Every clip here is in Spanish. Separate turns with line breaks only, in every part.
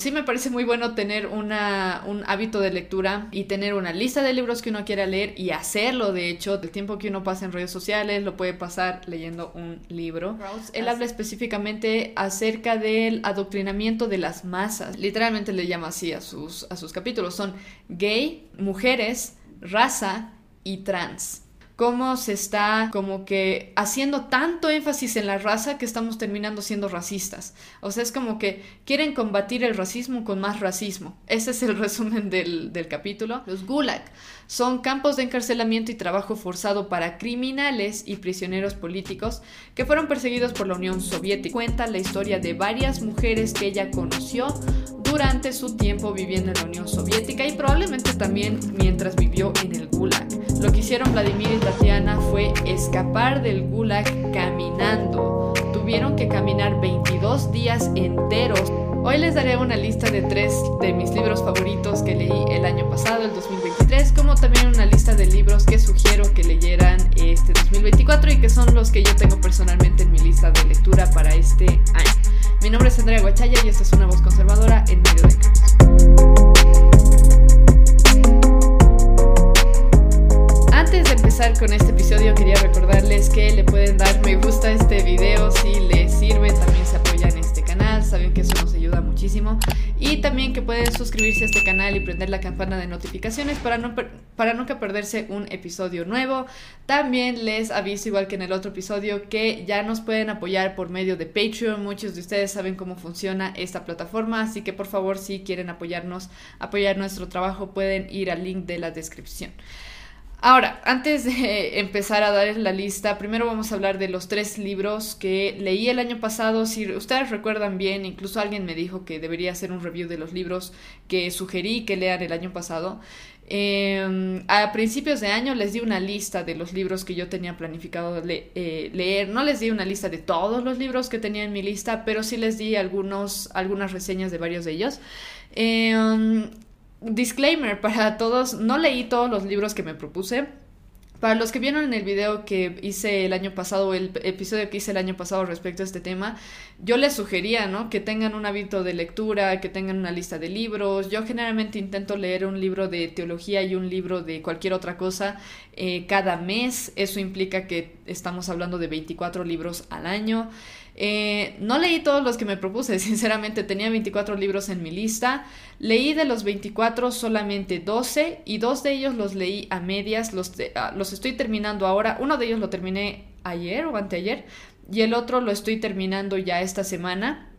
Sí me parece muy bueno tener una, un hábito de lectura y tener una lista de libros que uno quiera leer y hacerlo, de hecho, del tiempo que uno pasa en redes sociales, lo puede pasar leyendo un libro. Él habla específicamente acerca del adoctrinamiento de las masas. Literalmente le llama así a sus, a sus capítulos. Son gay, mujeres, raza y trans cómo se está como que haciendo tanto énfasis en la raza que estamos terminando siendo racistas. O sea, es como que quieren combatir el racismo con más racismo. Ese es el resumen del, del capítulo. Los gulag son campos de encarcelamiento y trabajo forzado para criminales y prisioneros políticos que fueron perseguidos por la Unión Soviética. Cuenta la historia de varias mujeres que ella conoció durante su tiempo viviendo en la Unión Soviética y probablemente también mientras vivió en el Gulag. Lo que hicieron Vladimir y Tatiana fue escapar del Gulag caminando. Tuvieron que caminar 22 días enteros. Hoy les daré una lista de tres de mis libros favoritos que leí el año pasado, el 2023, como también una lista de libros que sugiero que leyeran este 2024 y que son los que yo tengo personalmente en mi lista de lectura para este año. Mi nombre es Andrea Guachaya y esta es una voz conservadora en medio de caos. Con este episodio quería recordarles que le pueden dar me gusta a este video si les sirve, también se apoyan este canal, saben que eso nos ayuda muchísimo y también que pueden suscribirse a este canal y prender la campana de notificaciones para, no para nunca perderse un episodio nuevo. También les aviso, igual que en el otro episodio, que ya nos pueden apoyar por medio de Patreon. Muchos de ustedes saben cómo funciona esta plataforma, así que por favor, si quieren apoyarnos, apoyar nuestro trabajo, pueden ir al link de la descripción. Ahora, antes de empezar a dar la lista, primero vamos a hablar de los tres libros que leí el año pasado. Si ustedes recuerdan bien, incluso alguien me dijo que debería hacer un review de los libros que sugerí que lean el año pasado. Em, a principios de año les di una lista de los libros que yo tenía planificado eh, leer. No les di una lista de todos los libros que tenía en mi lista, pero sí les di algunos, algunas reseñas de varios de ellos. Eh, disclaimer para todos, no leí todos los libros que me propuse. Para los que vieron el video que hice el año pasado, el episodio que hice el año pasado respecto a este tema, yo les sugería, ¿no? Que tengan un hábito de lectura, que tengan una lista de libros. Yo generalmente intento leer un libro de teología y un libro de cualquier otra cosa eh, cada mes. Eso implica que estamos hablando de 24 libros al año. Eh, no leí todos los que me propuse, sinceramente tenía 24 libros en mi lista. Leí de los 24 solamente 12 y dos de ellos los leí a medias, los, ah, estoy terminando ahora. Uno de ellos lo terminé ayer o anteayer y el otro lo estoy terminando ya esta semana.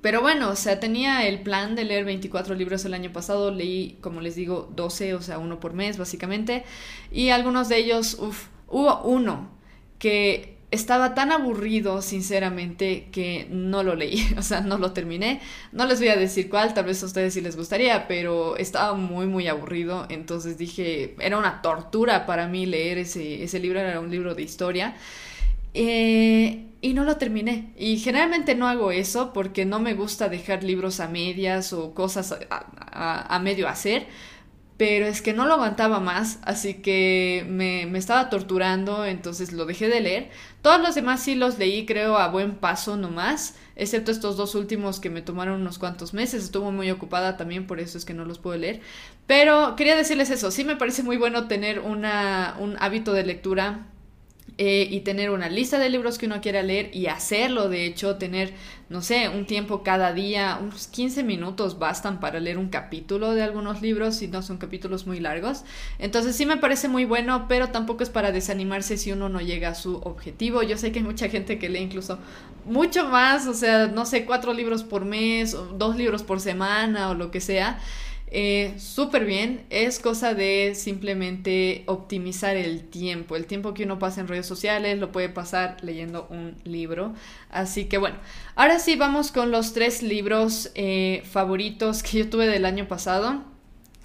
Pero bueno, o sea, tenía el plan de leer 24 libros el año pasado, leí, como les digo, 12, o sea, uno por mes básicamente, y algunos de ellos, uff, hubo uno que estaba tan aburrido, sinceramente, que no lo leí, o sea, no lo terminé. No les voy a decir cuál, tal vez a ustedes sí les gustaría, pero estaba muy, muy aburrido. Entonces dije, era una tortura para mí leer ese, ese libro, era un libro de historia. Eh, y no lo terminé. Y generalmente no hago eso porque no me gusta dejar libros a medias o cosas a medio hacer pero es que no lo aguantaba más, así que me, estaba torturando, entonces lo dejé de leer. Todos los demás sí los leí, creo, a buen paso nomás, excepto estos dos últimos que me tomaron unos cuantos meses, estuvo muy ocupada también, por eso es que no los puedo leer. Pero quería decirles eso, sí me parece muy bueno tener una, un hábito de lectura eh, y tener una lista de libros que uno quiera leer y hacerlo, de hecho, tener, no sé, un tiempo cada día, unos 15 minutos bastan para leer un capítulo de algunos libros si no son capítulos muy largos. Entonces sí me parece muy bueno, pero tampoco es para desanimarse si uno no llega a su objetivo. Yo sé que hay mucha gente que lee incluso mucho más, o sea, no sé, cuatro libros por mes, o dos libros por semana o lo que sea. Eh, súper bien, es cosa de simplemente optimizar el tiempo. El tiempo que uno pasa en redes sociales lo puede pasar leyendo un libro. Así que bueno, ahora sí vamos con los tres libros eh, favoritos que yo tuve del año pasado.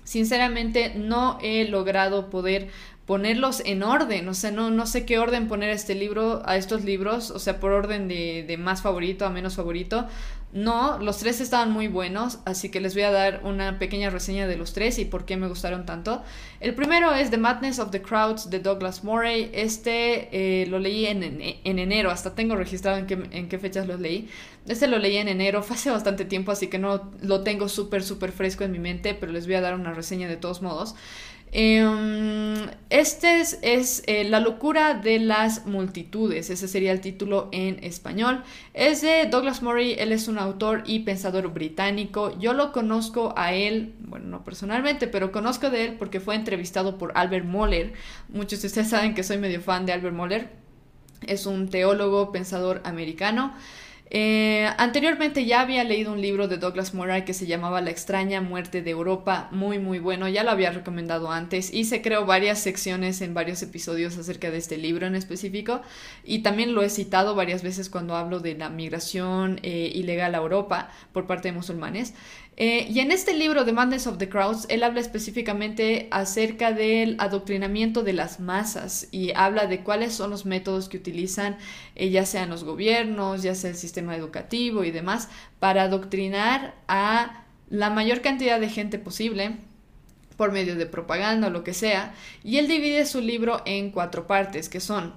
Sinceramente no he logrado poder ponerlos en orden, o sea, no, no sé qué orden poner este libro, a estos libros, o sea, por orden de, de más favorito a menos favorito, No, los tres estaban muy buenos, así que les voy a dar una pequeña reseña de los tres y por qué me gustaron tanto. El primero es The Madness of the Crowds de Douglas Murray. Este eh, lo leí en, en, enero, hasta tengo registrado en qué, en qué fechas los leí. Este lo leí en enero, fue hace bastante tiempo, así que no lo tengo súper, súper fresco en mi mente, pero les voy a dar una reseña de todos modos. Em, este es, eh, La locura de las multitudes, ese sería el título en español. Es de Douglas Murray, él es un autor y pensador británico. Yo lo conozco a él, bueno, no personalmente, pero conozco de él porque fue entrevistado por Albert Moller. Muchos de ustedes saben que soy medio fan de Albert Moller. Es un teólogo, pensador americano. Eh, anteriormente ya había leído un libro de Douglas Murray que se llamaba La extraña muerte de Europa, muy muy bueno, ya lo había recomendado antes y se creó varias secciones en varios episodios acerca de este libro en específico y también lo he citado varias veces cuando hablo de la migración eh, ilegal a Europa por parte de musulmanes. Eh, y en este libro, The Madness of the Crowds, él habla específicamente acerca del adoctrinamiento de las masas y habla de cuáles son los métodos que utilizan, eh, ya sean los gobiernos, ya sea el sistema educativo y demás, para adoctrinar a la mayor cantidad de gente posible por medio de propaganda o lo que sea. Y él divide su libro en cuatro partes, que son,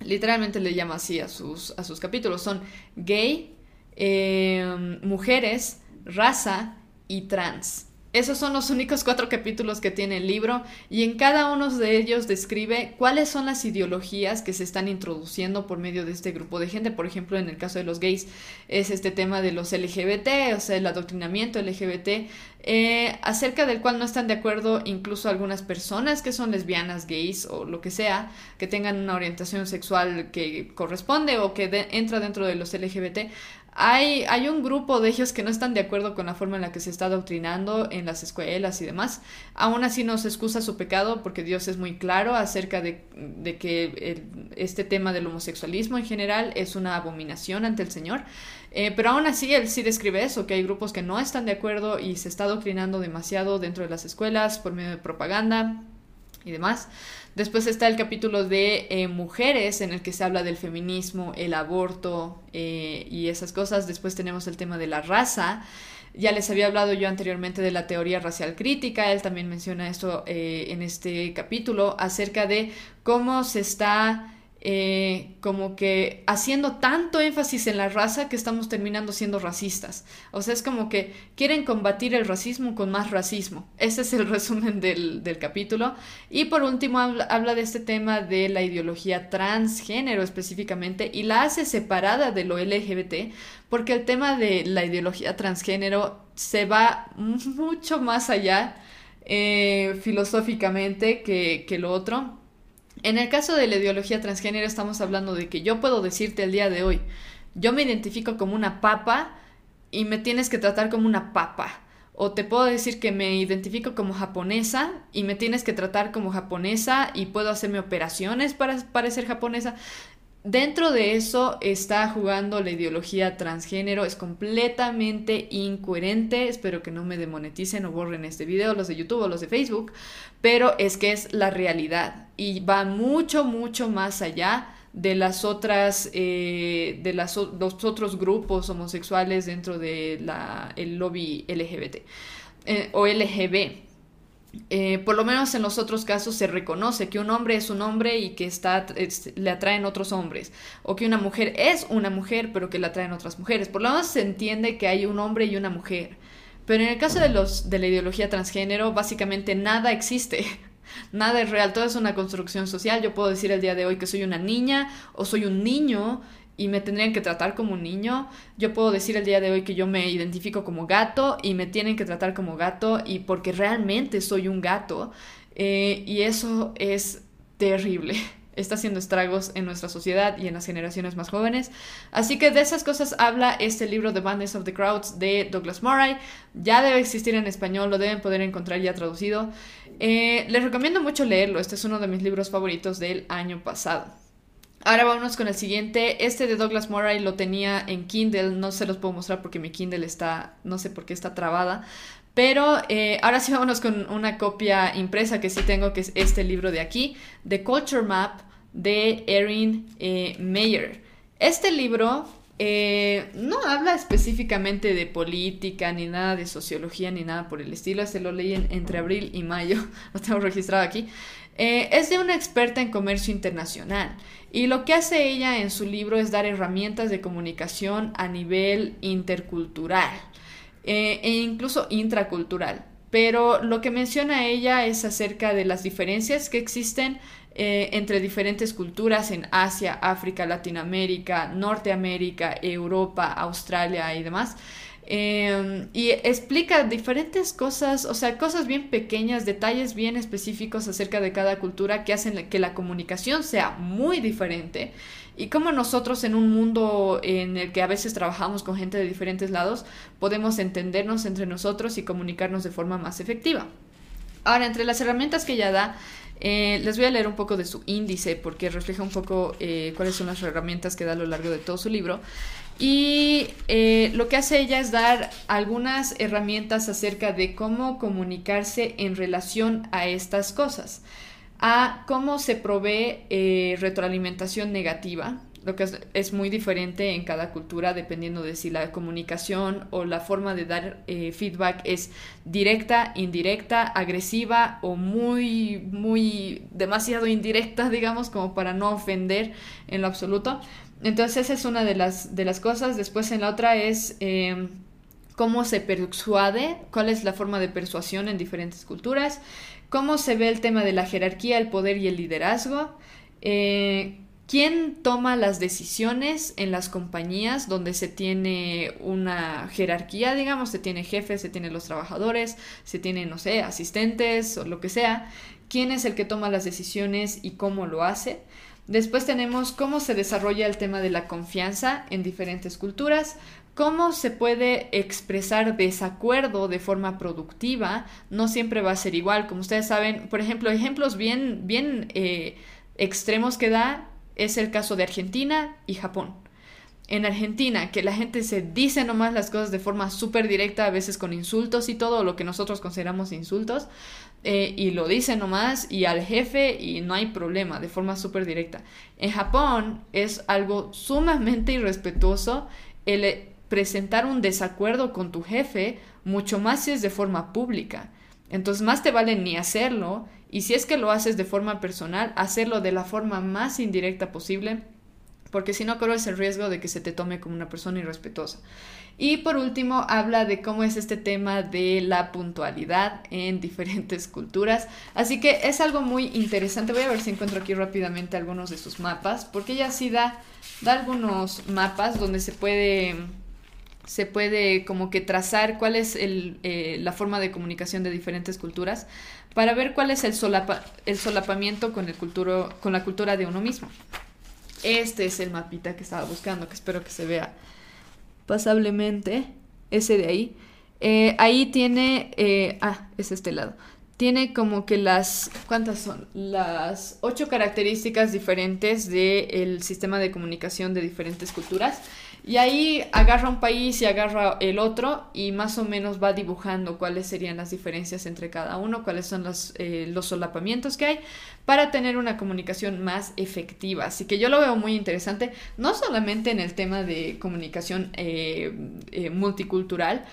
literalmente le llama así a sus, a sus capítulos, son gay, eh, mujeres, raza y trans. Esos son los únicos cuatro capítulos que tiene el libro y en cada uno de ellos describe cuáles son las ideologías que se están introduciendo por medio de este grupo de gente. Por ejemplo, en el caso de los gays es este tema de los LGBT, o sea, el adoctrinamiento LGBT, eh, acerca del cual no están de acuerdo incluso algunas personas que son lesbianas, gays o lo que sea, que tengan una orientación sexual que corresponde o que entra dentro de los LGBT. Hay, hay un grupo de ellos que no están de acuerdo con la forma en la que se está adoctrinando en las escuelas y demás. Aún así no se excusa su pecado porque Dios es muy claro acerca de, de que este tema del homosexualismo en general es una abominación ante el Señor. Eh, pero aún así él sí describe eso, que hay grupos que no están de acuerdo y se está adoctrinando demasiado dentro de las escuelas por medio de propaganda y demás. Después está el capítulo de eh, mujeres en el que se habla del feminismo, el aborto eh, y esas cosas. Después tenemos el tema de la raza. Ya les había hablado yo anteriormente de la teoría racial crítica. Él también menciona esto en este capítulo acerca de cómo se está eh, como que haciendo tanto énfasis en la raza que estamos terminando siendo racistas. O sea, es como que quieren combatir el racismo con más racismo. Ese es el resumen del, capítulo. Y por último habla, de este tema de la ideología transgénero específicamente y la hace separada de lo LGBT porque el tema de la ideología transgénero se va mucho más allá eh, filosóficamente que, que lo otro en el caso de la ideología transgénero estamos hablando de que yo puedo decirte el día de hoy, yo me identifico como una papa y me tienes que tratar como una papa. O te puedo decir que me identifico como japonesa y me tienes que tratar como japonesa y puedo hacerme operaciones para parecer japonesa. Dentro de eso está jugando la ideología transgénero, es completamente incoherente, espero que no me demoneticen o borren este video, los de YouTube o los de Facebook, pero es que es la realidad y va mucho, mucho más allá de las otras, eh, de los otros grupos homosexuales dentro del el lobby LGBT eh, o LGB. Eh, por lo menos en los otros casos se reconoce que un hombre es un hombre y que está, le atraen otros hombres, o que una mujer es una mujer pero que le atraen otras mujeres. Por lo menos se entiende que hay un hombre y una mujer. Pero en el caso de, los, de la ideología transgénero, básicamente nada existe. Nada es real, todo es una construcción social. Yo puedo decir el día de hoy que soy una niña o soy un niño y me tendrían que tratar como un niño. Yo puedo decir el día de hoy que yo me identifico como gato y me tienen que tratar como gato y porque realmente soy un gato. Eh, y eso es terrible. Está haciendo estragos en nuestra sociedad y en las generaciones más jóvenes. Así que de esas cosas habla este libro The Madness of the Crowds de Douglas Murray. Ya debe existir en español, lo deben poder encontrar ya traducido. Eh, les recomiendo mucho leerlo. Este es uno de mis libros favoritos del año pasado. Ahora vámonos con el siguiente. Este de Douglas Murray lo tenía en Kindle. No se los puedo mostrar porque mi Kindle está, no sé por qué está trabada. Pero eh, ahora sí vámonos con una copia impresa que sí tengo, que es este libro de aquí, The Culture Map de Erin eh, Mayer. Este libro Eh, no habla específicamente de política, ni nada de sociología, ni nada por el estilo. Se lo leí entre abril y mayo, lo tengo registrado aquí. Eh, es de una experta en comercio internacional y lo que hace ella en su libro es dar herramientas de comunicación a nivel intercultural eh, e incluso intracultural. Pero lo que menciona ella es acerca de las diferencias que existen eh, entre diferentes culturas en Asia, África, Latinoamérica, Norteamérica, Europa, Australia y demás. Em, y explica diferentes cosas, o sea, cosas bien pequeñas, detalles bien específicos acerca de cada cultura que hacen que la comunicación sea muy diferente y cómo nosotros en un mundo en el que a veces trabajamos con gente de diferentes lados podemos entendernos entre nosotros y comunicarnos de forma más efectiva. Ahora, entre las herramientas que ella da, eh, les voy a leer un poco de su índice porque refleja un poco eh, cuáles son las herramientas que da a lo largo de todo su libro. Y eh, lo que hace ella es dar algunas herramientas acerca de cómo comunicarse en relación a estas cosas, a cómo se provee retroalimentación negativa, lo que es, muy diferente en cada cultura dependiendo de si la comunicación o la forma de dar eh, feedback es directa, indirecta, agresiva o muy, muy demasiado indirecta, digamos, como para no ofender en lo absoluto. Entonces esa es una de las, de las cosas. Después en la otra es... Em, cómo se persuade, cuál es la forma de persuasión en diferentes culturas, cómo se ve el tema de la jerarquía, el poder y el liderazgo, eh, ¿Quién toma las decisiones en las compañías donde se tiene una jerarquía, digamos, se tiene jefes, se tiene los trabajadores, se tiene, no sé, asistentes o lo que sea? ¿Quién es el que toma las decisiones y cómo lo hace? Después tenemos cómo se desarrolla el tema de la confianza en diferentes culturas, cómo se puede expresar desacuerdo de forma productiva, no siempre va a ser igual, como ustedes saben, por ejemplo, ejemplos bien, bien eh, extremos que da es el caso de Argentina y Japón. En Argentina, que la gente se dice nomás las cosas de forma súper directa, a veces con insultos y todo, lo que nosotros consideramos insultos, eh, y lo dice nomás y al jefe y no hay problema, de forma súper directa. En Japón es algo sumamente irrespetuoso el eh, presentar un desacuerdo con tu jefe, mucho más si es de forma pública. Entonces más te vale ni hacerlo y si es que lo haces de forma personal, hacerlo de la forma más indirecta posible, porque si no corres el riesgo de que se te tome como una persona irrespetuosa. Y por último, habla de cómo es este tema de la puntualidad en diferentes culturas. Así que es algo muy interesante. Voy a ver si encuentro aquí rápidamente algunos de sus mapas, porque ella sí da, da algunos mapas donde se puede se puede como que trazar cuál es el, eh, la forma de comunicación de diferentes culturas para ver cuál es el, solapa, el solapamiento con, el culturo, con la cultura de uno mismo. Este es el mapita que estaba buscando, que espero que se vea pasablemente. Ese de ahí. Eh, ahí tiene... Eh, ah, es este lado. Tiene como que las... ¿Cuántas son? Las ocho características diferentes del sistema de comunicación de diferentes culturas. Y ahí agarra un país y agarra el otro y más o menos va dibujando cuáles serían las diferencias entre cada uno, cuáles son los, eh, los solapamientos que hay para tener una comunicación más efectiva. Así que yo lo veo muy interesante, no solamente en el tema de comunicación eh, eh, multicultural,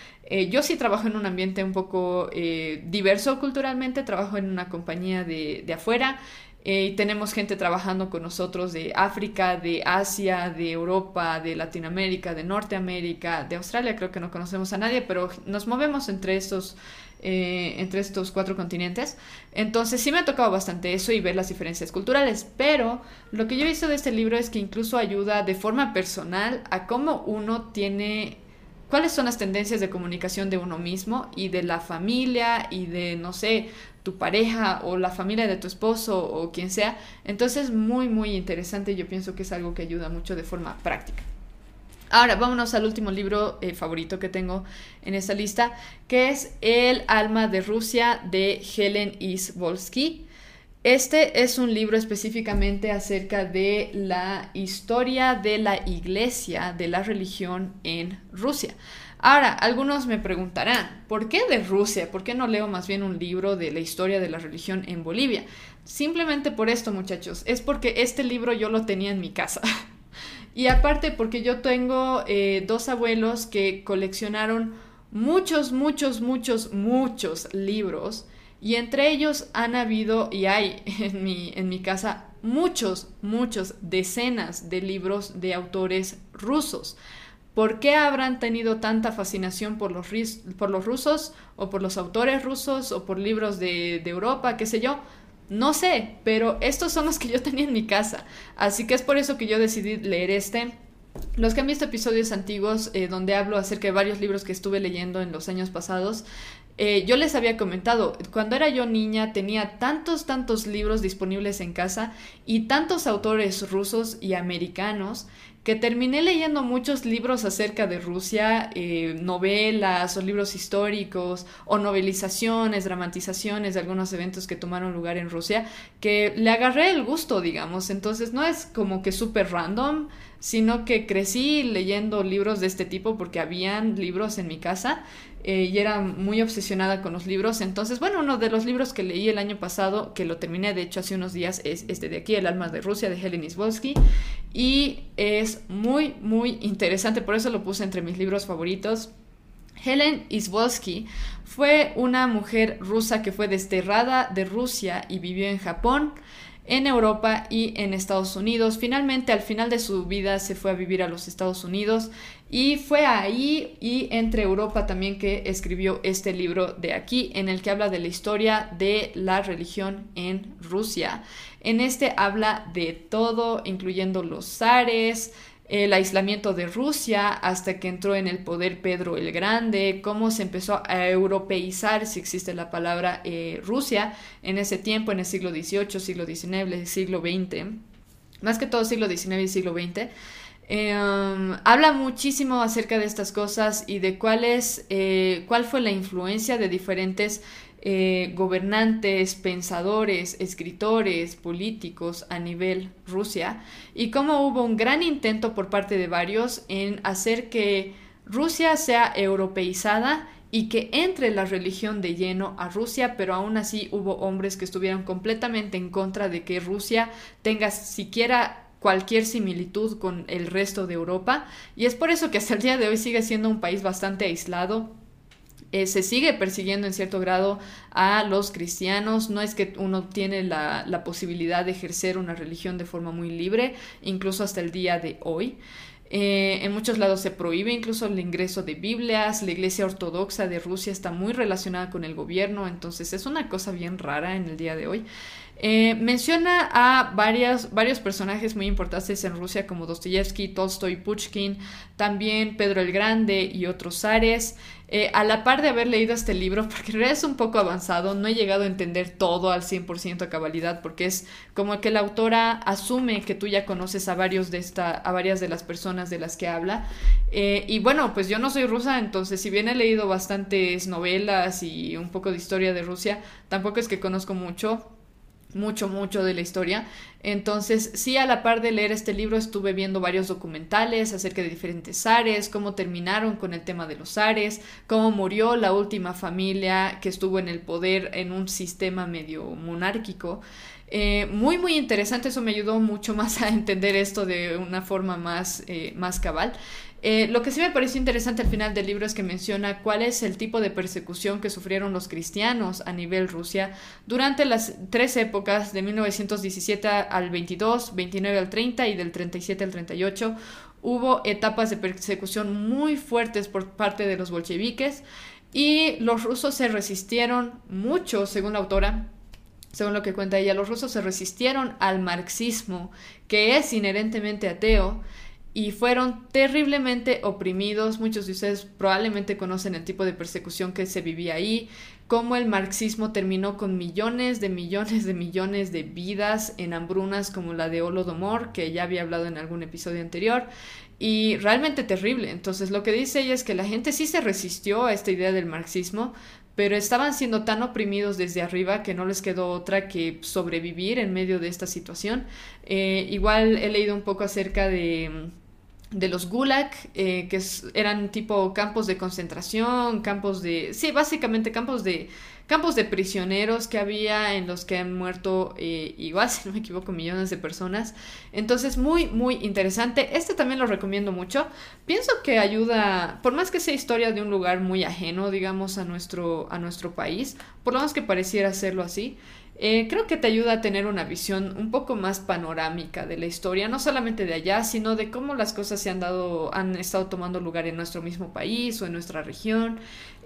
yo sí trabajo en un ambiente un poco diverso culturalmente, trabajo en una compañía de, de afuera, eh, tenemos gente trabajando con nosotros de África, de Asia, de Europa, de Latinoamérica, de Norteamérica, de Australia. Creo que no conocemos a nadie, pero nos movemos entre estos, eh, entre estos cuatro continentes. Entonces sí me ha tocado bastante eso y ver las diferencias culturales. Pero lo que yo he visto de este libro es que incluso ayuda de forma personal a cómo uno tiene cuáles son las tendencias de comunicación de uno mismo y de la familia y de, no sé, tu pareja o la familia de tu esposo o quien sea. Entonces, muy, muy interesante. Yo pienso que es algo que ayuda mucho de forma práctica. Ahora, vámonos al último libro eh, favorito que tengo en esta lista, que es El alma de Rusia de Helen Isvolsky. Este es un libro específicamente acerca de la historia de la iglesia, de la religión en Rusia. Ahora, algunos me preguntarán, ¿por qué de Rusia? ¿Por qué no leo más bien un libro de la historia de la religión en Bolivia? Simplemente por esto, muchachos, es porque este libro yo lo tenía en mi casa. Y aparte porque yo tengo eh, dos abuelos que coleccionaron muchos, muchos, muchos, muchos libros. Y entre ellos han habido, y hay en mi, en mi casa, muchos, muchos, decenas de libros de autores rusos. ¿Por qué habrán tenido tanta fascinación por los, por los rusos o por los autores rusos o por libros de, de Europa, qué sé yo? No sé, pero estos son los que yo tenía en mi casa. Así que es por eso que yo decidí leer este. Los que han visto episodios antiguos eh, donde hablo acerca de varios libros que estuve leyendo en los años pasados, eh, yo les había comentado, cuando era yo niña tenía tantos, tantos libros disponibles en casa y tantos autores rusos y americanos que terminé leyendo muchos libros acerca de Rusia, eh, novelas o libros históricos o novelizaciones, dramatizaciones de algunos eventos que tomaron lugar en Rusia, que le agarré el gusto, digamos. Entonces no es como que súper random, sino que crecí leyendo libros de este tipo porque habían libros en mi casa eh, y era muy obsesionada con los libros. Entonces, bueno, uno de los libros que leí el año pasado, que lo terminé de hecho hace unos días, es este de aquí, El alma de Rusia, de Helen Isvolsky. Y es muy, muy interesante, por eso lo puse entre mis libros favoritos. Helen Isvolsky fue una mujer rusa que fue desterrada de Rusia y vivió en Japón en Europa y en Estados Unidos. Finalmente, al final de su vida, se fue a vivir a los Estados Unidos y fue ahí y entre Europa también que escribió este libro de aquí, en el que habla de la historia de la religión en Rusia. En este habla de todo, incluyendo los zares, el aislamiento de Rusia hasta que entró en el poder Pedro el Grande, cómo se empezó a europeizar, si existe la palabra, eh, Rusia en ese tiempo, en el siglo XVIII, siglo XIX, siglo XX, más que todo siglo XIX y siglo XX. Um, habla muchísimo acerca de estas cosas y de cuál, es, eh, cuál fue la influencia de diferentes eh, gobernantes, pensadores, escritores, políticos a nivel Rusia y cómo hubo un gran intento por parte de varios en hacer que Rusia sea europeizada y que entre la religión de lleno a Rusia, pero aún así hubo hombres que estuvieron completamente en contra de que Rusia tenga siquiera cualquier similitud con el resto de Europa y es por eso que hasta el día de hoy sigue siendo un país bastante aislado eh, se sigue persiguiendo en cierto grado a los cristianos. No es que uno tiene la, la, posibilidad de ejercer una religión de forma muy libre, incluso hasta el día de hoy. Eh, en muchos lados se prohíbe incluso el ingreso de Biblias. La Iglesia Ortodoxa de Rusia está muy relacionada con el gobierno, entonces es una cosa bien rara en el día de hoy. Eh, menciona a varias, varios personajes muy importantes en Rusia como Dostoyevsky, Tolstoy, Pushkin, también Pedro el Grande y otros zares. Eh, a la par de haber leído este libro, porque en realidad es un poco avanzado, no he llegado a entender todo al 100% a cabalidad, porque es como que la autora asume que tú ya conoces a, varios de esta, a varias de las personas de las que habla. Eh, y bueno, pues yo no soy rusa, entonces si bien he leído bastantes novelas y un poco de historia de Rusia, tampoco es que conozco mucho mucho, mucho de la historia. Entonces, sí, a la par de leer este libro estuve viendo varios documentales acerca de diferentes zares, cómo terminaron con el tema de los zares, cómo murió la última familia que estuvo en el poder en un sistema medio monárquico. Eh, muy, muy interesante, eso me ayudó mucho más a entender esto de una forma más, eh, más cabal. Eh, lo que sí me pareció interesante al final del libro es que menciona cuál es el tipo de persecución que sufrieron los cristianos a nivel Rusia durante las tres épocas de 1917 al 22, 29 al 30 y del 37 al 38. Hubo etapas de persecución muy fuertes por parte de los bolcheviques y los rusos se resistieron mucho, según la autora, según lo que cuenta ella, los rusos se resistieron al marxismo, que es inherentemente ateo, y fueron terriblemente oprimidos. Muchos de ustedes probablemente conocen el tipo de persecución que se vivía ahí, cómo el marxismo terminó con millones de millones de millones de vidas en hambrunas como la de Holodomor, que ya había hablado en algún episodio anterior, y realmente terrible. Entonces lo que dice ella es que la gente sí se resistió a esta idea del marxismo, pero estaban siendo tan oprimidos desde arriba que no les quedó otra que sobrevivir en medio de esta situación. Eh, igual he leído un poco acerca de de los gulag, eh, que eran tipo campos de concentración, campos de... Sí, básicamente campos de campos de prisioneros que había en los que han muerto eh, igual, si no me equivoco, millones de personas. Entonces, muy, muy interesante. Este también lo recomiendo mucho. Pienso que ayuda, por más que sea historia de un lugar muy ajeno, digamos, a nuestro, a nuestro país, por lo menos que pareciera serlo así, eh, creo que te ayuda a tener una visión un poco más panorámica de la historia, no solamente de allá, sino de cómo las cosas se han dado, han estado tomando lugar en nuestro mismo país o en nuestra región,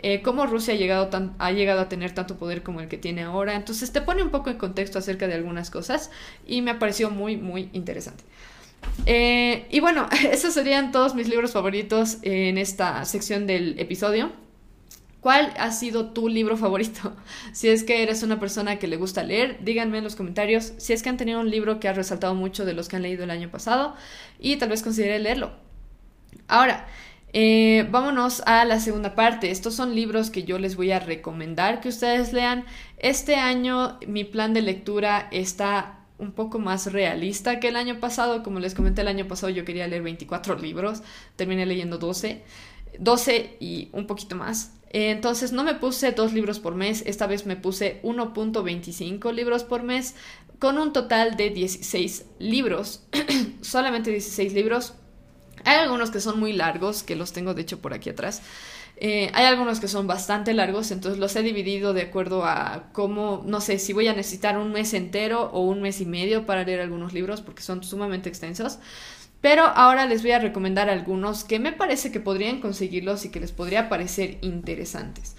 eh, cómo Rusia ha llegado, tan, ha llegado a tener tanto poder como el que tiene ahora. Entonces te pone un poco en contexto acerca de algunas cosas y me ha parecido muy, muy interesante. Eh, y bueno, esos serían todos mis libros favoritos en esta sección del episodio. ¿Cuál ha sido tu libro favorito? Si es que eres una persona que le gusta leer, díganme en los comentarios si es que han tenido un libro que ha resaltado mucho de los que han leído el año pasado y tal vez considere leerlo. Ahora, eh, vámonos a la segunda parte. Estos son libros que yo les voy a recomendar que ustedes lean. Este año mi plan de lectura está un poco más realista que el año pasado. Como les comenté el año pasado yo quería leer 24 libros, terminé leyendo 12. 12 y un poquito más. Entonces no me puse dos libros por mes, esta vez me puse 1.25 libros por mes con un total de 16 libros, solamente 16 libros. Hay algunos que son muy largos, que los tengo de hecho por aquí atrás. Eh, hay algunos que son bastante largos, entonces los he dividido de acuerdo a cómo, no sé, si voy a necesitar un mes entero o un mes y medio para leer algunos libros porque son sumamente extensos. Pero ahora les voy a recomendar algunos que me parece que podrían conseguirlos y que les podría parecer interesantes.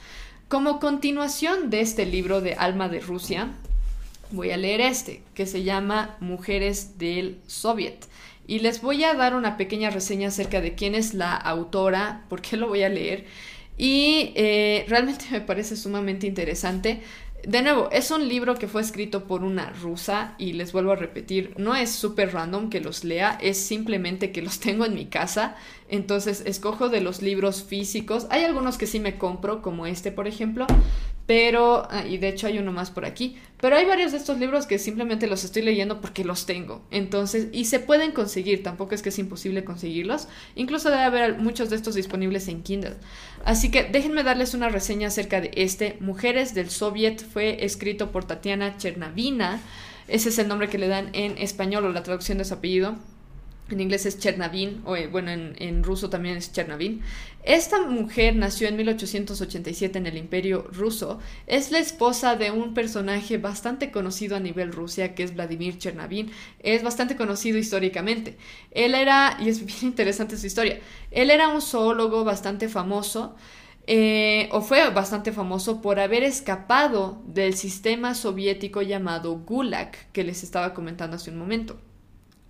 Como continuación de este libro de Alma de Rusia, voy a leer este, que se llama Mujeres del Soviet. Y les voy a dar una pequeña reseña acerca de quién es la autora, por qué lo voy a leer. Y eh, realmente me parece sumamente interesante. De nuevo, es un libro que fue escrito por una rusa y les vuelvo a repetir, no es súper random que los lea, es simplemente que los tengo en mi casa, entonces escojo de los libros físicos. Hay algunos que sí me compro, como este por ejemplo, pero, ah, y de hecho hay uno más por aquí, pero hay varios de estos libros que simplemente los estoy leyendo porque los tengo. Entonces, y se pueden conseguir, tampoco es que es imposible conseguirlos. Incluso debe haber muchos de estos disponibles en Kindle. Así que déjenme darles una reseña acerca de este. Mujeres del Soviet fue escrito por Tatiana Chernavina. Ese es el nombre que le dan en español o la traducción de su apellido en inglés es Chernavin, o eh, bueno, en, ruso también es Chernavin. Esta mujer nació en 1887 en el Imperio ruso. Es la esposa de un personaje bastante conocido a nivel Rusia, que es Vladimir Chernavin. Es bastante conocido históricamente. Él era, y es bien interesante su historia, él era un zoólogo bastante famoso. Eh, o fue bastante famoso por haber escapado del sistema soviético llamado Gulag, que les estaba comentando hace un momento.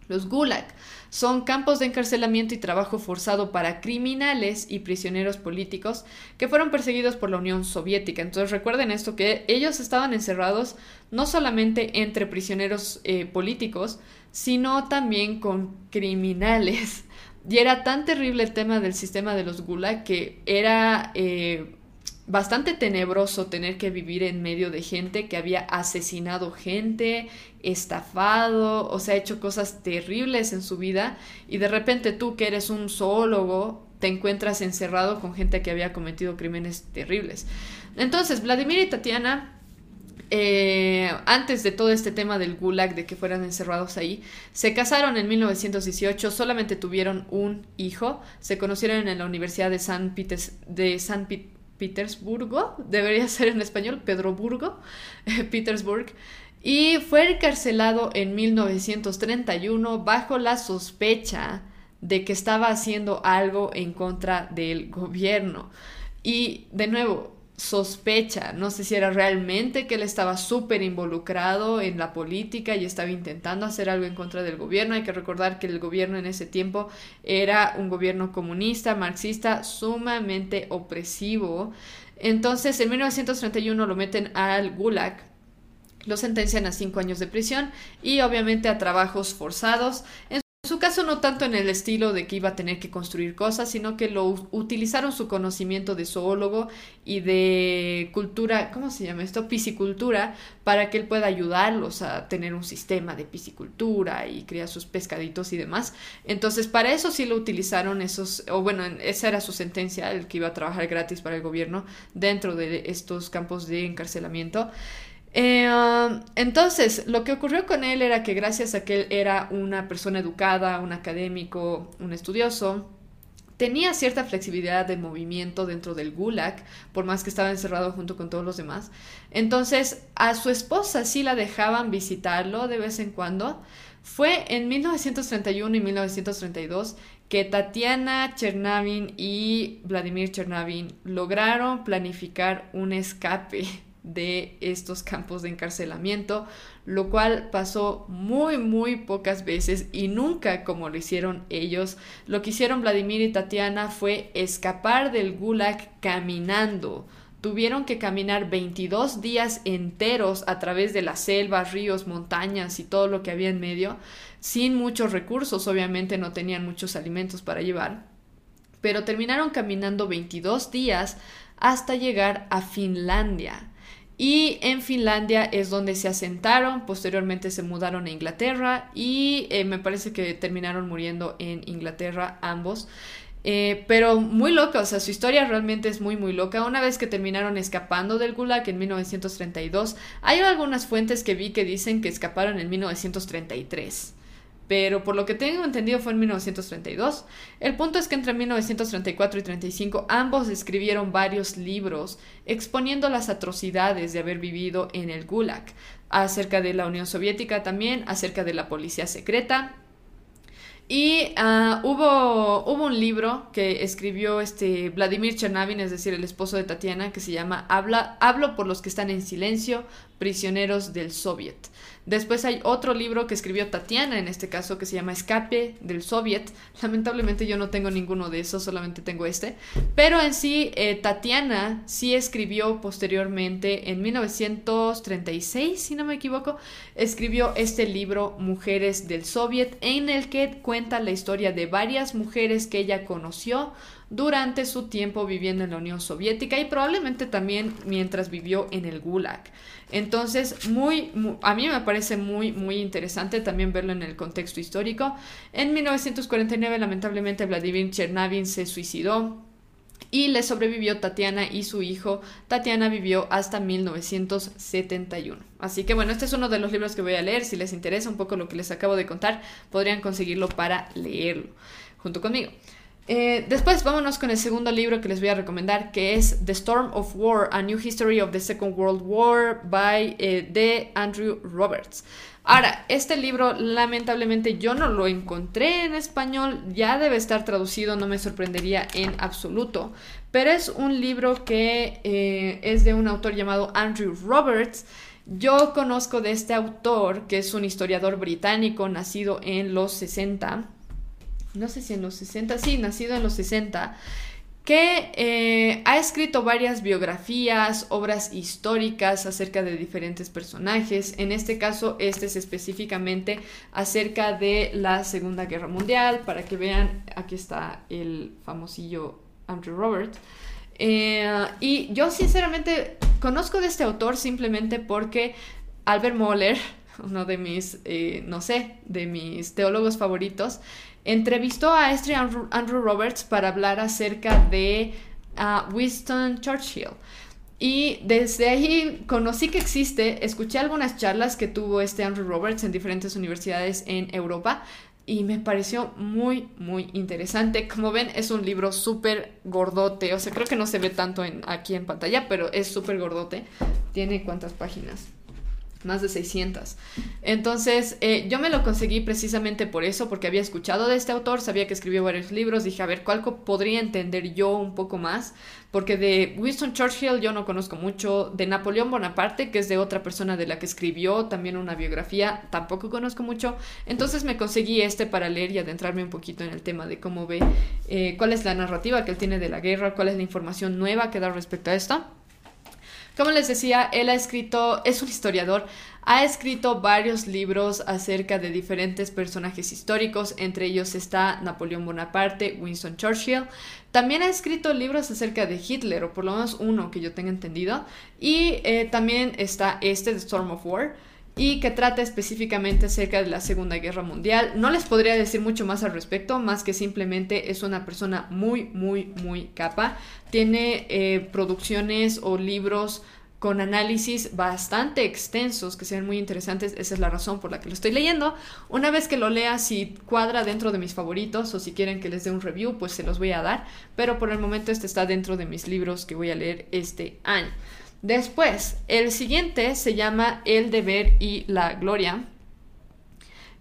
Los Gulag son campos de encarcelamiento y trabajo forzado para criminales y prisioneros políticos que fueron perseguidos por la Unión Soviética. Entonces recuerden esto, que ellos estaban encerrados no solamente entre prisioneros eh, políticos, sino también con criminales. Y era tan terrible el tema del sistema de los Gulag que era... Eh, bastante tenebroso tener que vivir en medio de gente que había asesinado gente, estafado, o sea, hecho cosas terribles en su vida y de repente tú que eres un zoólogo te encuentras encerrado con gente que había cometido crímenes terribles. Entonces, Vladimir y Tatiana eh, antes de todo este tema del gulag, de que fueran encerrados ahí, se casaron en 1918, solamente tuvieron un hijo, se conocieron en la Universidad de San, de San Petersburgo, debería ser en español, Pedroburgo, Petersburg, y fue encarcelado en 1931 bajo la sospecha de que estaba haciendo algo en contra del gobierno. Y de nuevo, sospecha, no sé si era realmente que él estaba súper involucrado en la política y estaba intentando hacer algo en contra del gobierno. Hay que recordar que el gobierno en ese tiempo era un gobierno comunista, marxista, sumamente opresivo. Entonces, en 1931 lo meten al Gulag, lo sentencian a cinco años de prisión y obviamente a trabajos forzados. En su caso no tanto en el estilo de que iba a tener que construir cosas, sino que lo utilizaron su conocimiento de zoólogo y de cultura, ¿cómo se llama esto? Piscicultura, para que él pueda ayudarlos a tener un sistema de piscicultura y criar sus pescaditos y demás. Entonces, para eso sí lo utilizaron esos, o bueno, esa era su sentencia, el que iba a trabajar gratis para el gobierno dentro de estos campos de encarcelamiento. Eh, um, entonces, lo que ocurrió con él era que gracias a que él era una persona educada, un académico, un estudioso, tenía cierta flexibilidad de movimiento dentro del gulag, por más que estaba encerrado junto con todos los demás. Entonces, a su esposa sí la dejaban visitarlo de vez en cuando. Fue en 1931 y 1932 que Tatiana Chernavin y Vladimir Chernavin lograron planificar un escape de estos campos de encarcelamiento, lo cual pasó muy, muy pocas veces y nunca como lo hicieron ellos. Lo que hicieron Vladimir y Tatiana fue escapar del gulag caminando. Tuvieron que caminar 22 días enteros a través de las selvas, ríos, montañas y todo lo que había en medio, sin muchos recursos, obviamente no tenían muchos alimentos para llevar, pero terminaron caminando 22 días hasta llegar a Finlandia. Y en Finlandia es donde se asentaron, posteriormente se mudaron a Inglaterra y eh, me parece que terminaron muriendo en Inglaterra ambos. Eh, pero muy loca, o sea, su historia realmente es muy, muy loca. Una vez que terminaron escapando del Gulag en 1932, hay algunas fuentes que vi que dicen que escaparon en 1933 pero por lo que tengo entendido fue en 1932. El punto es que entre 1934 y 35 ambos escribieron varios libros exponiendo las atrocidades de haber vivido en el Gulag, acerca de la Unión Soviética también, acerca de la policía secreta. Y ah, hubo, hubo un libro que escribió este Vladimir Chernavin, es decir, el esposo de Tatiana, que se llama Habla, Hablo por los que están en silencio, prisioneros del Soviet. Después hay otro libro que escribió Tatiana, en este caso, que se llama Escape del Soviet. Lamentablemente yo no tengo ninguno de esos, solamente tengo este. Pero en sí, eh, Tatiana sí escribió posteriormente, en 1936, si no me equivoco, escribió este libro Mujeres del Soviet, en el que cuenta la historia de varias mujeres que ella conoció durante su tiempo viviendo en la Unión Soviética y probablemente también mientras vivió en el Gulag. Entonces, muy, a mí me parece muy, muy interesante también verlo en el contexto histórico. En 1949, lamentablemente, Vladimir Chernavin se suicidó y le sobrevivió Tatiana y su hijo. Tatiana vivió hasta 1971. Así que bueno, este es uno de los libros que voy a leer. Si les interesa un poco lo que les acabo de contar, podrían conseguirlo para leerlo junto conmigo. Eh, después vámonos con el segundo libro que les voy a recomendar, que es The Storm of War, A New History of the Second World War by eh, Andrew Roberts. Ahora, este libro lamentablemente yo no lo encontré en español, ya debe estar traducido, no me sorprendería en absoluto, pero es un libro que eh, es de un autor llamado Andrew Roberts. Yo conozco de este autor, que es un historiador británico nacido en los 60 no sé si en los 60, sí, nacido en los 60, que eh, ha escrito varias biografías, obras históricas acerca de diferentes personajes. En este caso, este es específicamente acerca de la Segunda Guerra Mundial, para que vean, aquí está el famosillo Andrew Robert. Eh, y yo sinceramente conozco de este autor simplemente porque Albert Moller, uno de mis, eh, no sé, de mis teólogos favoritos, entrevistó a este Andrew, Roberts para hablar acerca de ah, Winston Churchill. Y desde ahí conocí que existe, escuché algunas charlas que tuvo este Andrew Roberts en diferentes universidades en Europa y me pareció muy, muy interesante. Como ven, es un libro súper gordote, o sea, creo que no se ve tanto aquí en pantalla, pero es súper gordote. ¿Tiene cuántas páginas? Más de 600. Entonces, eh, yo me lo conseguí precisamente por eso, porque había escuchado de este autor, sabía que escribió varios libros, dije, a ver, ¿cuál podría entender yo un poco más? Porque de Winston Churchill yo no conozco mucho, de Napoleón Bonaparte, que es de otra persona de la que escribió también una biografía, tampoco conozco mucho. Entonces me conseguí este para leer y adentrarme un poquito en el tema de cómo ve, eh, cuál es la narrativa que él tiene de la guerra, cuál es la información nueva que da respecto a esto. Como les decía, él ha escrito, es un historiador, ha escrito varios libros acerca de diferentes personajes históricos, entre ellos está Napoleón Bonaparte, Winston Churchill. También ha escrito libros acerca de Hitler, o por lo menos uno que yo tenga entendido. Y eh, también está este, The Storm of War y que trata específicamente acerca de la Segunda Guerra Mundial. No les podría decir mucho más al respecto, más que simplemente es una persona muy, muy, muy capa. Tiene eh, producciones o libros con análisis bastante extensos que sean muy interesantes. Esa es la razón por la que lo estoy leyendo. Una vez que lo lea, si cuadra dentro de mis favoritos o si quieren que les dé un review, pues se los voy a dar. Pero por el momento este está dentro de mis libros que voy a leer este año. Después, el siguiente se llama El deber y la gloria,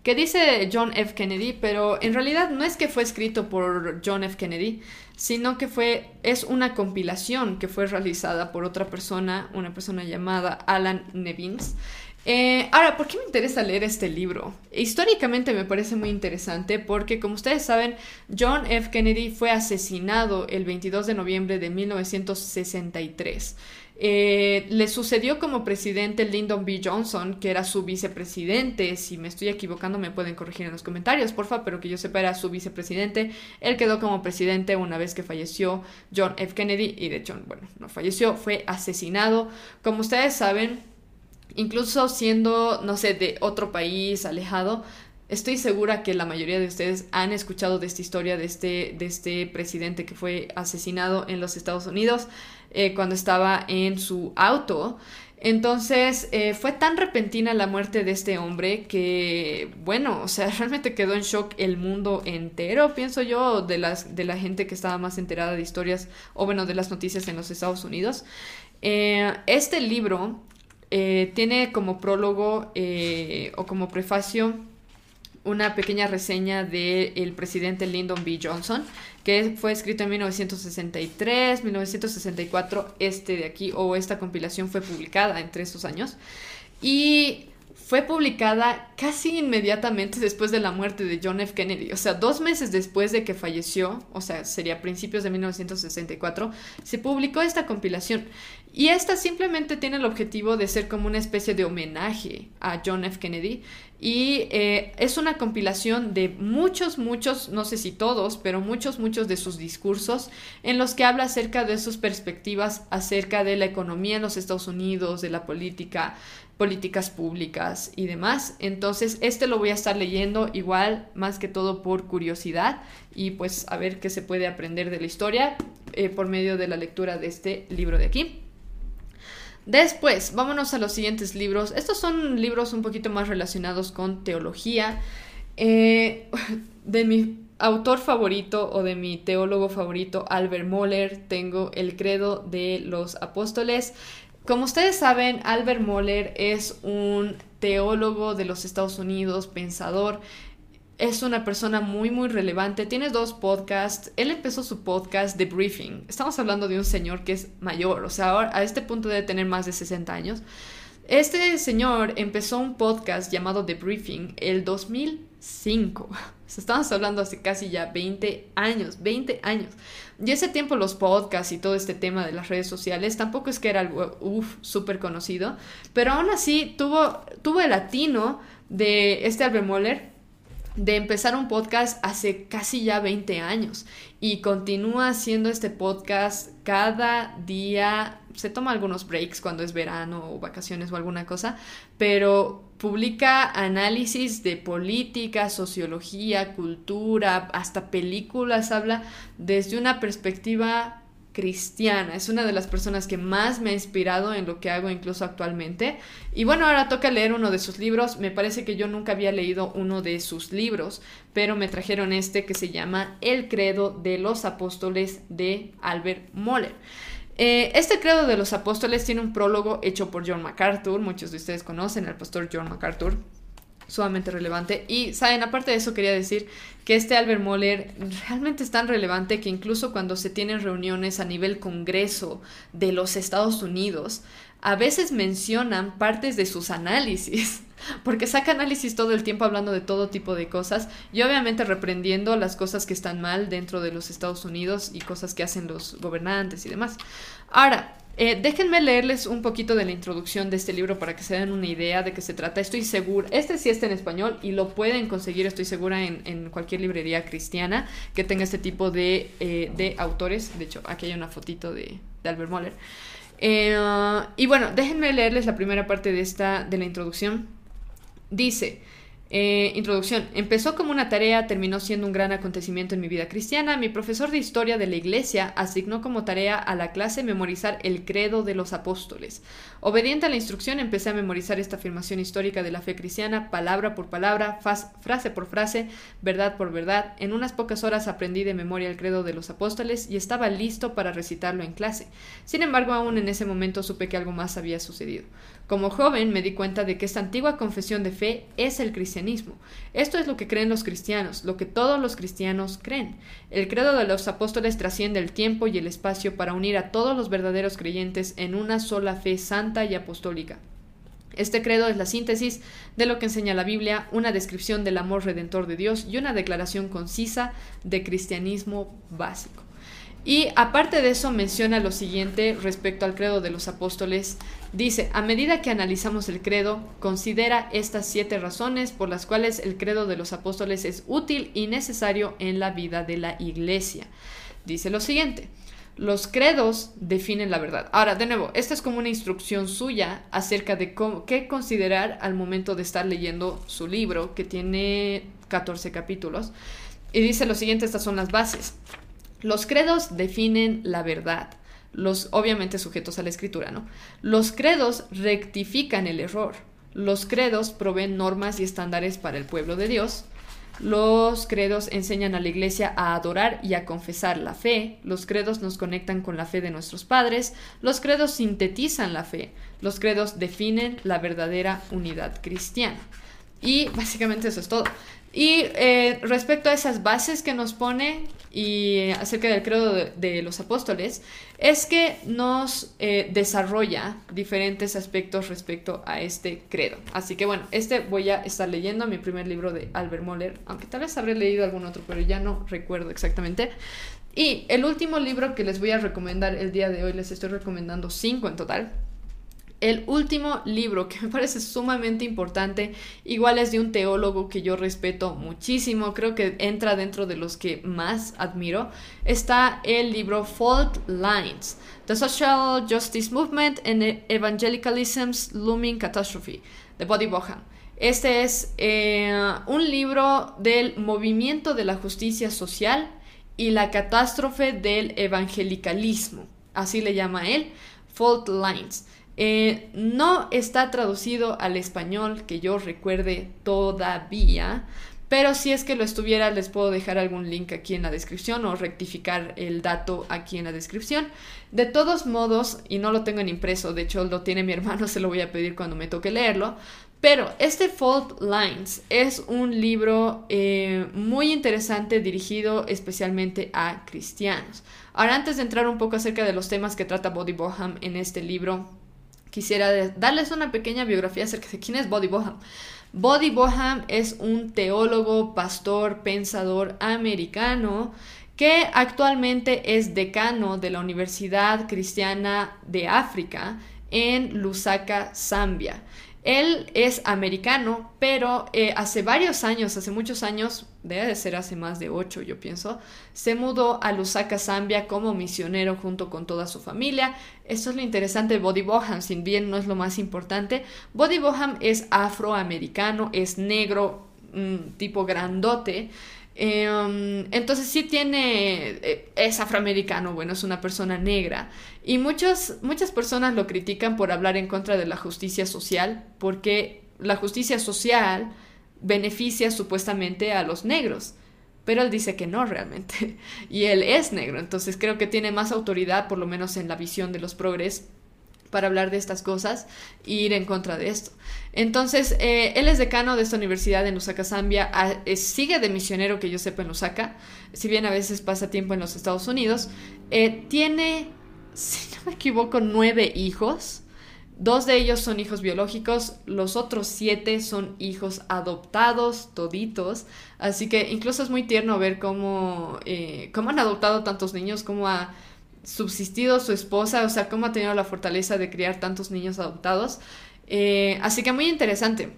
que dice John F. Kennedy, pero en realidad no es que fue escrito por John F. Kennedy, sino que fue, es una compilación que fue realizada por otra persona, una persona llamada Alan Nevins. Eh, ahora, ¿por qué me interesa leer este libro? Históricamente me parece muy interesante porque, como ustedes saben, John F. Kennedy fue asesinado el 22 de noviembre de 1963. Eh, le sucedió como presidente Lyndon B. Johnson, que era su vicepresidente. Si me estoy equivocando, me pueden corregir en los comentarios, porfa, pero que yo sepa, era su vicepresidente. Él quedó como presidente una vez que falleció John F. Kennedy, y de hecho, bueno, no falleció, fue asesinado. Como ustedes saben, incluso siendo, no sé, de otro país alejado, Estoy segura que la mayoría de ustedes han escuchado de esta historia de este, de este presidente que fue asesinado en los Estados Unidos eh, cuando estaba en su auto. Entonces eh, fue tan repentina la muerte de este hombre que, bueno, o sea, realmente quedó en shock el mundo entero, pienso yo, de, las, de la gente que estaba más enterada de historias o, bueno, de las noticias en los Estados Unidos. Eh, este libro tiene como prólogo o como prefacio una pequeña reseña del presidente Lyndon B. Johnson, que fue escrito en 1963, 1964, este de aquí, o esta compilación fue publicada entre esos años. Y fue publicada casi inmediatamente después de la muerte de John F. Kennedy, o sea, dos meses después de que falleció, o sea, sería principios de 1964, se publicó esta compilación. Y esta simplemente tiene el objetivo de ser como una especie de homenaje a John F. Kennedy. Y eh, es una compilación de muchos, muchos, no sé si todos, pero muchos, muchos de sus discursos en los que habla acerca de sus perspectivas acerca de la economía en los Estados Unidos, de la política, políticas públicas y demás. Entonces, este lo voy a estar leyendo igual, más que todo por curiosidad y pues a ver qué se puede aprender de la historia eh, por medio de la lectura de este libro de aquí. Después, vámonos a los siguientes libros. Estos son libros un poquito más relacionados con teología. Eh, de mi autor favorito o de mi teólogo favorito, Albert Moller, tengo el credo de los apóstoles. Como ustedes saben, Albert Moller es un teólogo de los Estados Unidos, pensador. Es una persona muy, muy relevante. Tiene dos podcasts. Él empezó su podcast The Briefing. Estamos hablando de un señor que es mayor, o sea, a este punto debe tener más de 60 años. Este señor empezó un podcast llamado The Briefing el 2005. Estamos hablando hace casi ya 20 años, 20 años. Y ese tiempo los podcasts y todo este tema de las redes sociales tampoco es que era algo, súper conocido, pero aún así tuvo, tuvo el latino de este Albert Moller de empezar un podcast hace casi ya 20 años y continúa haciendo este podcast cada día. Se toma algunos breaks cuando es verano o vacaciones o alguna cosa, pero publica análisis de política, sociología, cultura, hasta películas, habla desde una perspectiva cristiana. Es una de las personas que más me ha inspirado en lo que hago incluso actualmente. Y bueno, ahora toca leer uno de sus libros. Me parece que yo nunca había leído uno de sus libros, pero me trajeron este que se llama El Credo de los Apóstoles de Albert Moller. Eh, este credo de los apóstoles tiene un prólogo hecho por John MacArthur, muchos de ustedes conocen al pastor John MacArthur, sumamente relevante. Y, saben, aparte de eso quería decir que este Albert Moller realmente es tan relevante que incluso cuando se tienen reuniones a nivel Congreso de los Estados Unidos, a veces mencionan partes de sus análisis, porque saca análisis todo el tiempo hablando de todo tipo de cosas y obviamente reprendiendo las cosas que están mal dentro de los Estados Unidos y cosas que hacen los gobernantes y demás. Ahora, Eh, déjenme leerles un poquito de la introducción de este libro para que se den una idea de qué se trata. Estoy segura, este sí está en español y lo pueden conseguir, estoy segura, en, cualquier librería cristiana que tenga este tipo de, de autores. De hecho, aquí hay una fotito de, de Albert Moller. y bueno, déjenme leerles la primera parte de esta, de la introducción. Dice, eh, introducción. Empezó como una tarea, terminó siendo un gran acontecimiento en mi vida cristiana. Mi profesor de historia de la iglesia asignó como tarea a la clase memorizar el credo de los apóstoles. Obediente a la instrucción, empecé a memorizar esta afirmación histórica de la fe cristiana, palabra por palabra, frase por frase, verdad por verdad. En unas pocas horas aprendí de memoria el credo de los apóstoles y estaba listo para recitarlo en clase. Sin embargo, aún en ese momento supe que algo más había sucedido. Como joven me di cuenta de que esta antigua confesión de fe es el cristianismo. Esto es lo que creen los cristianos, lo que todos los cristianos creen. El credo de los apóstoles trasciende el tiempo y el espacio para unir a todos los verdaderos creyentes en una sola fe santa y apostólica. Este credo es la síntesis de lo que enseña la Biblia, una descripción del amor redentor de Dios y una declaración concisa de cristianismo básico. Y aparte de eso menciona lo siguiente respecto al credo de los apóstoles. Dice, a medida que analizamos el credo, considera estas siete razones por las cuales el credo de los apóstoles es útil y necesario en la vida de la iglesia. Dice lo siguiente, los credos definen la verdad. Ahora, de nuevo, esta es como una instrucción suya acerca de qué considerar al momento de estar leyendo su libro, que tiene 14 capítulos. Y dice lo siguiente, estas son las bases. Los credos definen la verdad, los obviamente sujetos a la escritura, ¿no? Los credos rectifican el error. Los credos proveen normas y estándares para el pueblo de Dios. Los credos enseñan a la iglesia a adorar y a confesar la fe. Los credos nos conectan con la fe de nuestros padres. Los credos sintetizan la fe. Los credos definen la verdadera unidad cristiana. Y básicamente eso es todo. Y eh, respecto a esas bases que nos pone y acerca del credo de, los apóstoles, es que nos eh, desarrolla diferentes aspectos respecto a este credo. Así que bueno, este voy a estar leyendo mi primer libro de Albert Moller, aunque tal vez habré leído algún otro, pero ya no recuerdo exactamente. Y el último libro que les voy a recomendar el día de hoy, les estoy recomendando cinco en total el último libro que me parece sumamente importante, igual es de un teólogo que yo respeto muchísimo, creo que entra dentro de los que más admiro, está el libro Fault Lines, The Social Justice Movement and Evangelicalism's Looming Catastrophe, de Body Bohan. Este es eh, un libro del movimiento de la justicia social y la catástrofe del evangelicalismo, así le llama él, Fault Lines. Eh, no está traducido al español que yo recuerde todavía, pero si es que lo estuviera les puedo dejar algún link aquí en la descripción o rectificar el dato aquí en la descripción. De todos modos, y no lo tengo en impreso, de hecho lo tiene mi hermano, se lo voy a pedir cuando me toque leerlo, pero este Fault Lines es un libro eh, muy interesante dirigido especialmente a cristianos. Ahora, antes de entrar un poco acerca de los temas que trata Body Boham en este libro, quisiera darles una pequeña biografía acerca de quién es Body Boham. Body Boham es un teólogo, pastor, pensador americano que actualmente es decano de la Universidad Cristiana de África en Lusaka, Zambia. Él es americano, pero eh, hace varios años, hace muchos años, debe de ser hace más de ocho, yo pienso, se mudó a Lusaka, Zambia como misionero junto con toda su familia. Esto es lo interesante de Body Boham, sin bien no es lo más importante. Body Boham es afroamericano, es negro, tipo grandote. Em, entonces sí tiene, eh, es afroamericano, bueno, es una persona negra. Y muchas, muchas personas lo critican por hablar en contra de la justicia social, porque la justicia social beneficia supuestamente a los negros. Pero él dice que no realmente. Y él es negro, entonces creo que tiene más autoridad, por lo menos en la visión de los progres, para hablar de estas cosas e ir en contra de esto. Entonces, eh, él es decano de esta universidad en Lusaka, Zambia, sigue de misionero que yo sepa en Lusaka, si bien a veces pasa tiempo en los Estados Unidos. Eh, tiene, si no me equivoco, nueve hijos. Dos de ellos son hijos biológicos, los otros siete son hijos adoptados, toditos. Así que incluso es muy tierno ver cómo, eh, cómo han adoptado tantos niños, cómo subsistido su esposa, o sea, cómo ha tenido la fortaleza de criar tantos niños adoptados. Eh, así que muy interesante.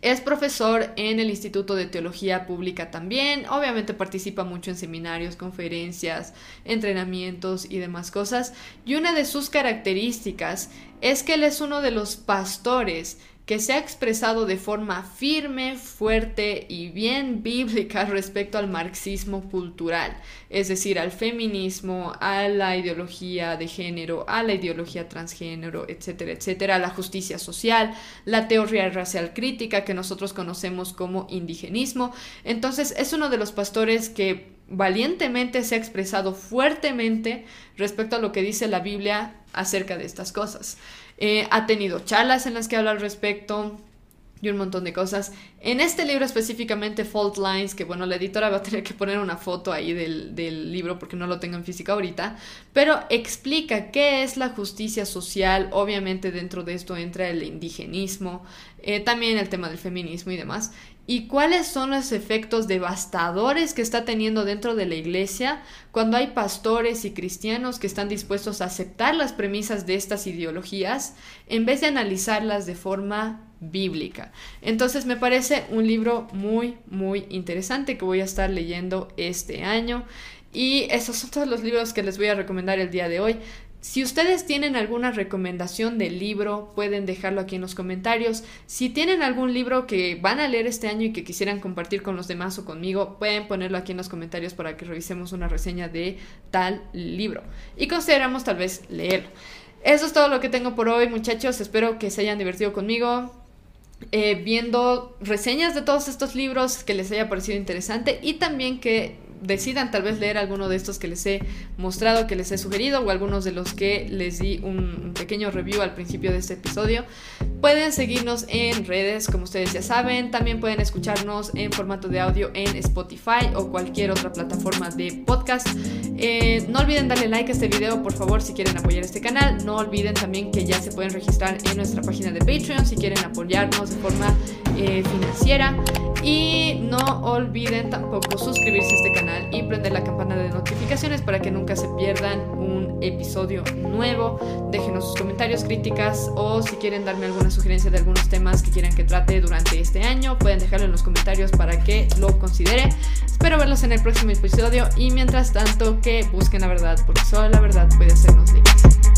Es profesor en el Instituto de Teología Pública también. Obviamente participa mucho en seminarios, conferencias, entrenamientos y demás cosas. Y una de sus características es que él es uno de los pastores que se ha expresado de forma firme, fuerte y bien bíblica respecto al marxismo cultural, es decir, al feminismo, a la ideología de género, a la ideología transgénero, etcétera, etcétera, a la justicia social, la teoría racial crítica que nosotros conocemos como indigenismo. Entonces, es uno de los pastores que valientemente se ha expresado fuertemente respecto a lo que dice la Biblia acerca de estas cosas. Eh, ha tenido charlas en las que habla al respecto y un montón de cosas. En este libro específicamente, Fault Lines, que bueno, la editora va a tener que poner una foto ahí del, del, libro porque no lo tengo en física ahorita, pero explica qué es la justicia social, obviamente dentro de esto entra el indigenismo, eh, también el tema del feminismo y demás, y cuáles son los efectos devastadores que está teniendo dentro de la iglesia cuando hay pastores y cristianos que están dispuestos a aceptar las premisas de estas ideologías en vez de analizarlas de forma bíblica. Entonces me parece un libro muy, muy interesante que voy a estar leyendo este año. Y esos son todos los libros que les voy a recomendar el día de hoy. Si ustedes tienen alguna recomendación de libro, pueden dejarlo aquí en los comentarios. Si tienen algún libro que van a leer este año y que quisieran compartir con los demás o conmigo, pueden ponerlo aquí en los comentarios para que revisemos una reseña de tal libro. Y consideramos tal vez leerlo. Eso es todo lo que tengo por hoy, muchachos. Espero que se hayan divertido conmigo. Eh, viendo reseñas de todos estos libros que les haya parecido interesante y también que decidan tal vez leer alguno de estos que les he mostrado, que les he sugerido o algunos de los que les di un, pequeño review al principio de este episodio, pueden seguirnos en redes, como ustedes ya saben. También pueden escucharnos en formato de audio en Spotify o cualquier otra plataforma de podcast. Eh, no olviden darle like a este video, por favor, si quieren apoyar este canal. No olviden también que ya se pueden registrar en nuestra página de Patreon si quieren apoyarnos de forma eh, financiera. Y no olviden tampoco suscribirse a este canal y prender la campana de notificaciones para que nunca se pierdan un episodio nuevo. Déjenos sus comentarios, críticas o si quieren darme alguna sugerencia de algunos temas que quieran que trate durante este año, pueden dejarlo en los comentarios para que lo considere. Espero verlos en el próximo episodio y mientras tanto que busquen la verdad, porque solo la verdad puede hacernos libres.